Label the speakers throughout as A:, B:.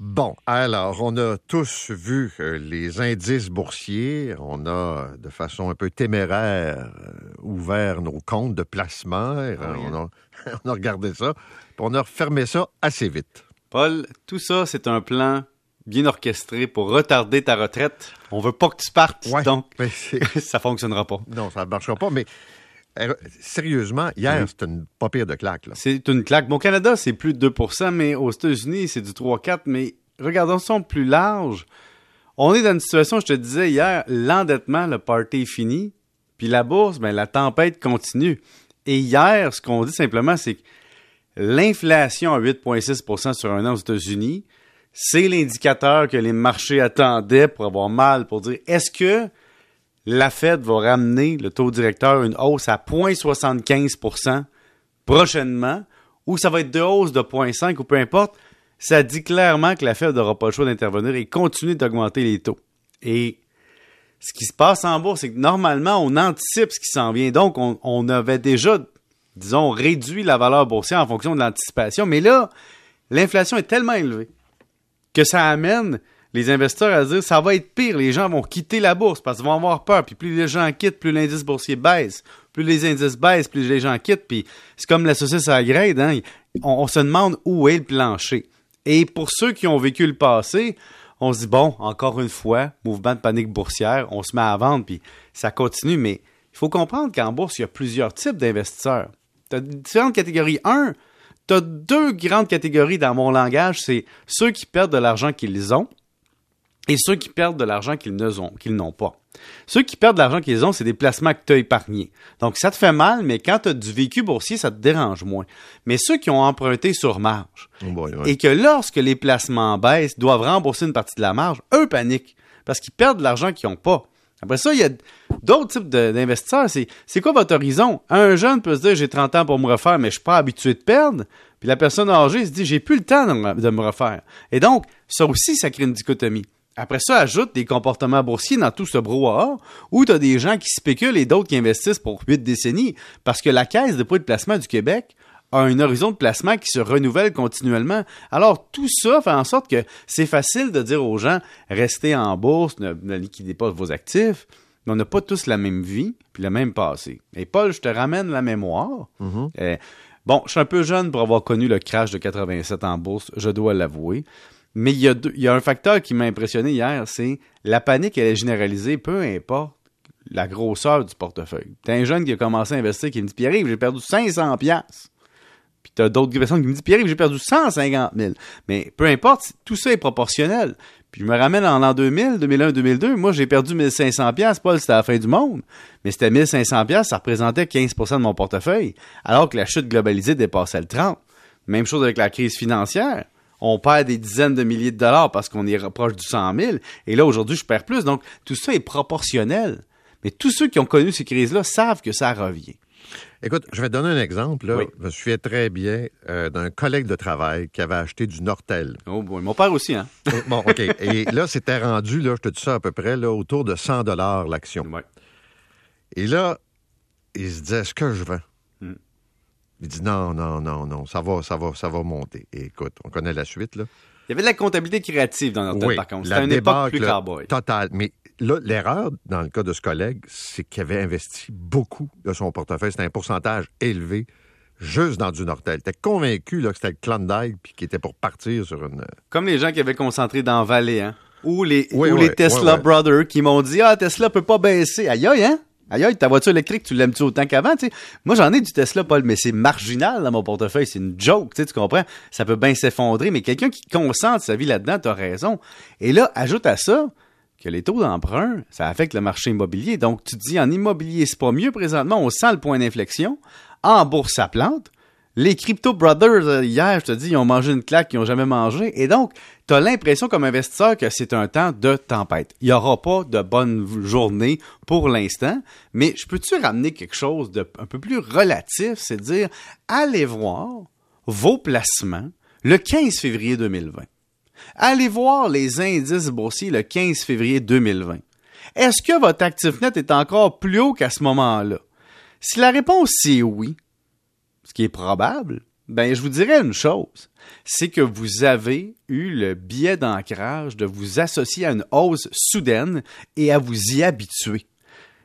A: Bon, alors, on a tous vu euh, les indices boursiers. On a, de façon un peu téméraire, euh, ouvert nos comptes de placement.
B: Ah
A: on, a, on a regardé ça. Puis on a refermé ça assez vite.
B: Paul, tout ça, c'est un plan bien orchestré pour retarder ta retraite. On veut pas que tu partes,
A: Ouais,
B: donc ça fonctionnera pas.
A: non, ça ne marchera pas. Mais sérieusement, hier,
B: Oui.
A: c'était une pas pire de claque.
B: C'est une claque. Bon, au Canada, c'est plus de 2% mais aux États-Unis, c'est du 3-4. Mais regardons ça plus large. On est dans une situation, je te disais hier, l'endettement, le party est fini. Puis la bourse, ben, la tempête continue. Et hier, ce qu'on dit simplement, c'est que l'inflation à 8,6% sur un an aux États-Unis, c'est l'indicateur que les marchés attendaient pour avoir mal, pour dire est-ce que la Fed va ramener le taux directeur à une hausse à 0,75% prochainement, ou ça va être de hausse de 0,5 ou peu importe, ça dit clairement que la Fed n'aura pas le choix d'intervenir et continuer d'augmenter les taux. Et ce qui se passe en bourse, c'est que normalement, on anticipe ce qui s'en vient. Donc, on, on avait déjà, disons, réduit la valeur boursière en fonction de l'anticipation. Mais là, l'inflation est tellement élevée que ça amène les investisseurs à dire ça va être pire, les gens vont quitter la bourse parce qu'ils vont avoir peur. Puis plus les gens quittent, plus l'indice boursier baisse. Plus les indices baissent, plus les gens quittent. Puis c'est comme la saucisse à la grade, hein? on, on se demande où est le plancher. Et pour ceux qui ont vécu le passé, on se dit bon, encore une fois, mouvement de panique boursière, on se met à vendre, puis ça continue. Mais il faut comprendre qu'en bourse, il y a plusieurs types d'investisseurs. Tu as différentes catégories. Un, tu as deux grandes catégories dans mon langage, c'est ceux qui perdent de l'argent qu'ils ont et ceux qui perdent de l'argent qu'ils n'ont pas. Ceux qui perdent de l'argent qu'ils ont, c'est des placements que tu as épargnés. Donc, ça te fait mal, mais quand tu as du vécu boursier, ça te dérange moins. Mais ceux qui ont emprunté sur marge
A: Oh boy, ouais.
B: et que lorsque les placements baissent, doivent rembourser une partie de la marge, eux paniquent parce qu'ils perdent de l'argent qu'ils n'ont pas. Après ça, il y a d'autres types d'investisseurs. C'est, quoi votre horizon? Un jeune peut se dire, j'ai 30 ans pour me refaire, mais je suis pas habitué de perdre. Puis la personne âgée se dit, j'ai plus le temps de me refaire. Et donc, ça aussi, ça crée une dichotomie. Après ça, ajoute des comportements boursiers dans tout ce brouhaha où tu as des gens qui spéculent et d'autres qui investissent pour huit décennies parce que la Caisse de dépôt de placement du Québec a un horizon de placement qui se renouvelle continuellement. Alors, tout ça fait en sorte que c'est facile de dire aux gens, restez en bourse, ne, ne liquidez pas vos actifs. Mais on n'a pas tous la même vie puis le même passé. Et Paul, je te ramène la mémoire. Euh, bon, je suis un peu jeune pour avoir connu le crash de 87 en bourse, je dois l'avouer. Mais il y, a un facteur qui m'a impressionné hier, c'est la panique, elle est généralisée, peu importe la grosseur du portefeuille. T'as un jeune qui a commencé à investir qui me dit Pierre, j'ai perdu 500 pièces. Puis t'as d'autres personnes qui me disent Pierre, j'ai perdu 150 000. Mais peu importe, tout ça est proportionnel. Puis je me ramène en l'an 2000, 2001, 2002. Moi, j'ai perdu 1500 pièces. Paul, c'était la fin du monde. Mais c'était 1500 pièces, ça représentait 15% de mon portefeuille. Alors que la chute globalisée dépassait le 30. Même chose avec la crise financière. On perd des dizaines de milliers de dollars parce qu'on est proche du 100 000. Et là, aujourd'hui, je perds plus. Donc, tout ça est proportionnel. Mais tous ceux qui ont connu ces crises-là savent que ça revient.
A: Écoute, je vais te donner un exemple. Là.
B: Oui.
A: Je me souviens très bien euh, d'un collègue de travail qui avait acheté du Nortel.
B: Oh boy. Mon père aussi, hein?
A: Euh, bon, OK. Et là, c'était rendu, là, je te dis ça à peu près, là, autour de 100 l'action.
B: Ouais.
A: Et là, il se disait, est-ce que je vends? Il dit, non, non, non, non, ça va, ça va, ça va monter. Et écoute, on connaît la suite, là.
B: Il y avait de la comptabilité créative dans notre tête, par contre. C'était une époque plus cowboy.
A: totale. Mais là, l'erreur, dans le cas de ce collègue, c'est qu'il avait investi beaucoup de son portefeuille. C'était un pourcentage élevé juste dans du Nortel. T'es convaincu là, que c'était le Klondike puis qu'il était pour partir sur une...
B: Comme les gens qui avaient concentré dans Valley, hein? Ou les,
A: Oui,
B: ou
A: oui,
B: les Tesla. Brothers qui m'ont dit Ah, Tesla peut pas baisser. Aïe aïe, hein? Aïe ta voiture électrique, tu l'aimes-tu autant qu'avant? tu? Moi, j'en ai du Tesla, Paul, mais c'est marginal dans mon portefeuille. C'est une joke, tu tu comprends? Ça peut bien s'effondrer, mais quelqu'un qui concentre sa vie là-dedans, t'as raison. Et là, ajoute à ça que les taux d'emprunt, ça affecte le marché immobilier. Donc, tu te dis, en immobilier, c'est pas mieux présentement, on sent le point d'inflexion. En bourse, ça plante. Les Crypto Brothers, euh, hier, je te dis, ils ont mangé une claque qu'ils n'ont jamais mangé. Et donc, tu as l'impression comme investisseur que c'est un temps de tempête. Il n'y aura pas de bonne journée pour l'instant, mais je peux-tu ramener quelque chose de un peu plus relatif, c'est de dire, allez voir vos placements le 15 février 2020. Allez voir les indices boursiers le 15 février 2020. Est-ce que votre actif net est encore plus haut qu'à ce moment-là? Si la réponse c'est oui, ce qui est probable, Ben, je vous dirais une chose. C'est que vous avez eu le biais d'ancrage de vous associer à une hausse soudaine et à vous y habituer.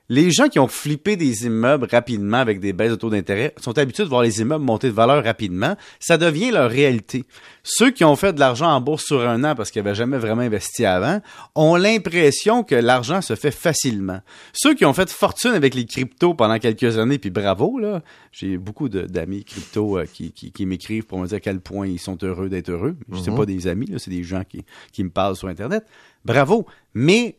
B: Les gens qui ont flippé des immeubles rapidement avec des baisses de taux d'intérêt sont habitués de voir les immeubles monter de valeur rapidement. Ça devient leur réalité. Ceux qui ont fait de l'argent en bourse sur un an parce qu'ils n'avaient jamais vraiment investi avant ont l'impression que l'argent se fait facilement. Ceux qui ont fait fortune avec les cryptos pendant quelques années, puis bravo, là. J'ai beaucoup d'amis crypto euh, qui, qui, m'écrivent pour me dire à quel point ils sont heureux d'être heureux. Je sais mhm. pas des amis, c'est des gens qui, qui me parlent sur Internet. Bravo. Mais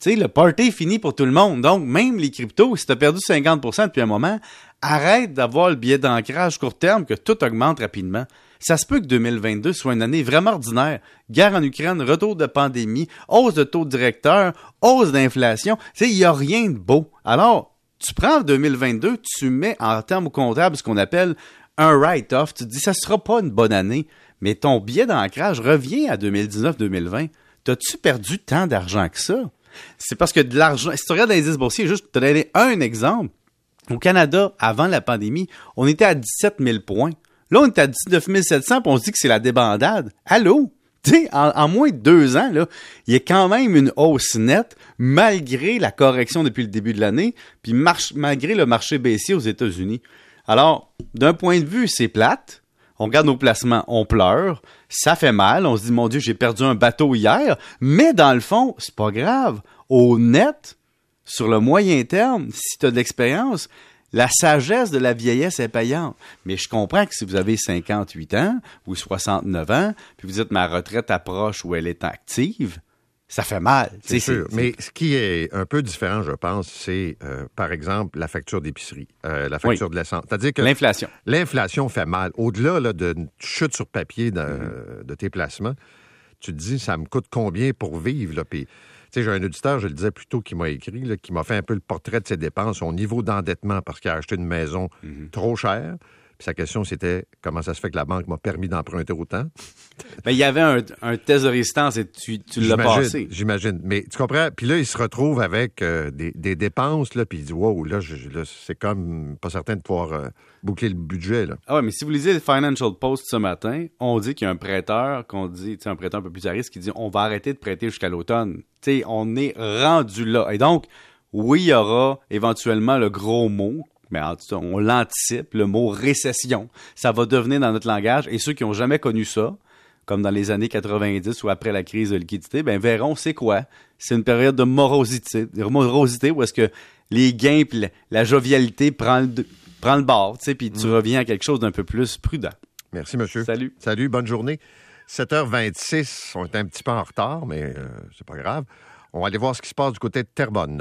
B: tu sais, le party est fini pour tout le monde. Donc, même les cryptos, si tu as perdu 50% depuis un moment, arrête d'avoir le billet d'ancrage court terme que tout augmente rapidement. Ça se peut que 2022 soit une année vraiment ordinaire. Guerre en Ukraine, retour de pandémie, hausse de taux directeur, hausse d'inflation. Tu sais, il n'y a rien de beau. Alors, tu prends 2022, tu mets en termes comptables ce qu'on appelle un write-off. Tu te dis, ça sera pas une bonne année. Mais ton billet d'ancrage revient à 2019-2020. T'as-tu perdu tant d'argent que ça? C'est parce que de l'argent. Si tu regardes l'indice boursier, juste te donner un exemple. Au Canada, avant la pandémie, on était à 17 000 points. Là, on est à 19 700 puis on se dit que c'est la débandade. Allô? En, moins de deux ans, là, il y a quand même une hausse nette malgré la correction depuis le début de l'année, puis malgré le marché baissier aux États-Unis. Alors, d'un point de vue, c'est plate, on regarde nos placements, on pleure, ça fait mal, on se dit mon Dieu, j'ai perdu un bateau hier, mais dans le fond, c'est pas grave. Au net, sur le moyen terme, si tu as de l'expérience, la sagesse de la vieillesse est payante. Mais je comprends que si vous avez 58 ans ou 69 ans, puis vous dites ma retraite approche ou elle est active, ça fait mal.
A: C'est sûr. Mais ce qui est un peu différent, je pense, c'est, euh, par exemple, la facture d'épicerie, euh, la facture de l'essence. C'est-à-dire que...
B: L'inflation.
A: L'inflation fait mal. Au-delà d'une chute sur papier mm-hmm. de, tes placements, tu te dis, ça me coûte combien pour vivre? Là? Puis, j'ai un auditeur, je le disais plus tôt, qui m'a écrit, qui m'a fait un peu le portrait de ses dépenses, son niveau d'endettement parce qu'il a acheté une maison mm-hmm. trop chère. Puis sa question, c'était comment ça se fait que la banque m'a permis d'emprunter autant?
B: Mais il y avait un, un test de résistance et tu, tu l'as passé.
A: J'imagine. Mais tu comprends? Puis là, il se retrouve avec euh, des, des, dépenses, là, puis il dit Wow, là, c'est comme pas certain de pouvoir euh, boucler le budget. Là.
B: Ah ouais, mais si vous lisez le Financial Post ce matin, on dit qu'il y a un prêteur, qu'on dit, un prêteur un peu plus à risque, qui dit on va arrêter de prêter jusqu'à l'automne. Tu sais, on est rendu là. Et donc, oui, il y aura éventuellement le gros mot mais en tout cas, on l'anticipe, le mot récession, ça va devenir dans notre langage. Et ceux qui n'ont jamais connu ça, comme dans les années 90 ou après la crise de liquidité, ben verront c'est quoi. C'est une période de morosité, de morosité où est-ce que les gains et la, jovialité prend le, prend le bord, tu sais, puis tu mm. reviens à quelque chose d'un peu plus prudent.
A: Merci, monsieur.
B: Salut.
A: Salut, bonne journée. 7h26, on est un petit peu en retard, mais euh, c'est pas grave. On va aller voir ce qui se passe du côté de Terrebonne.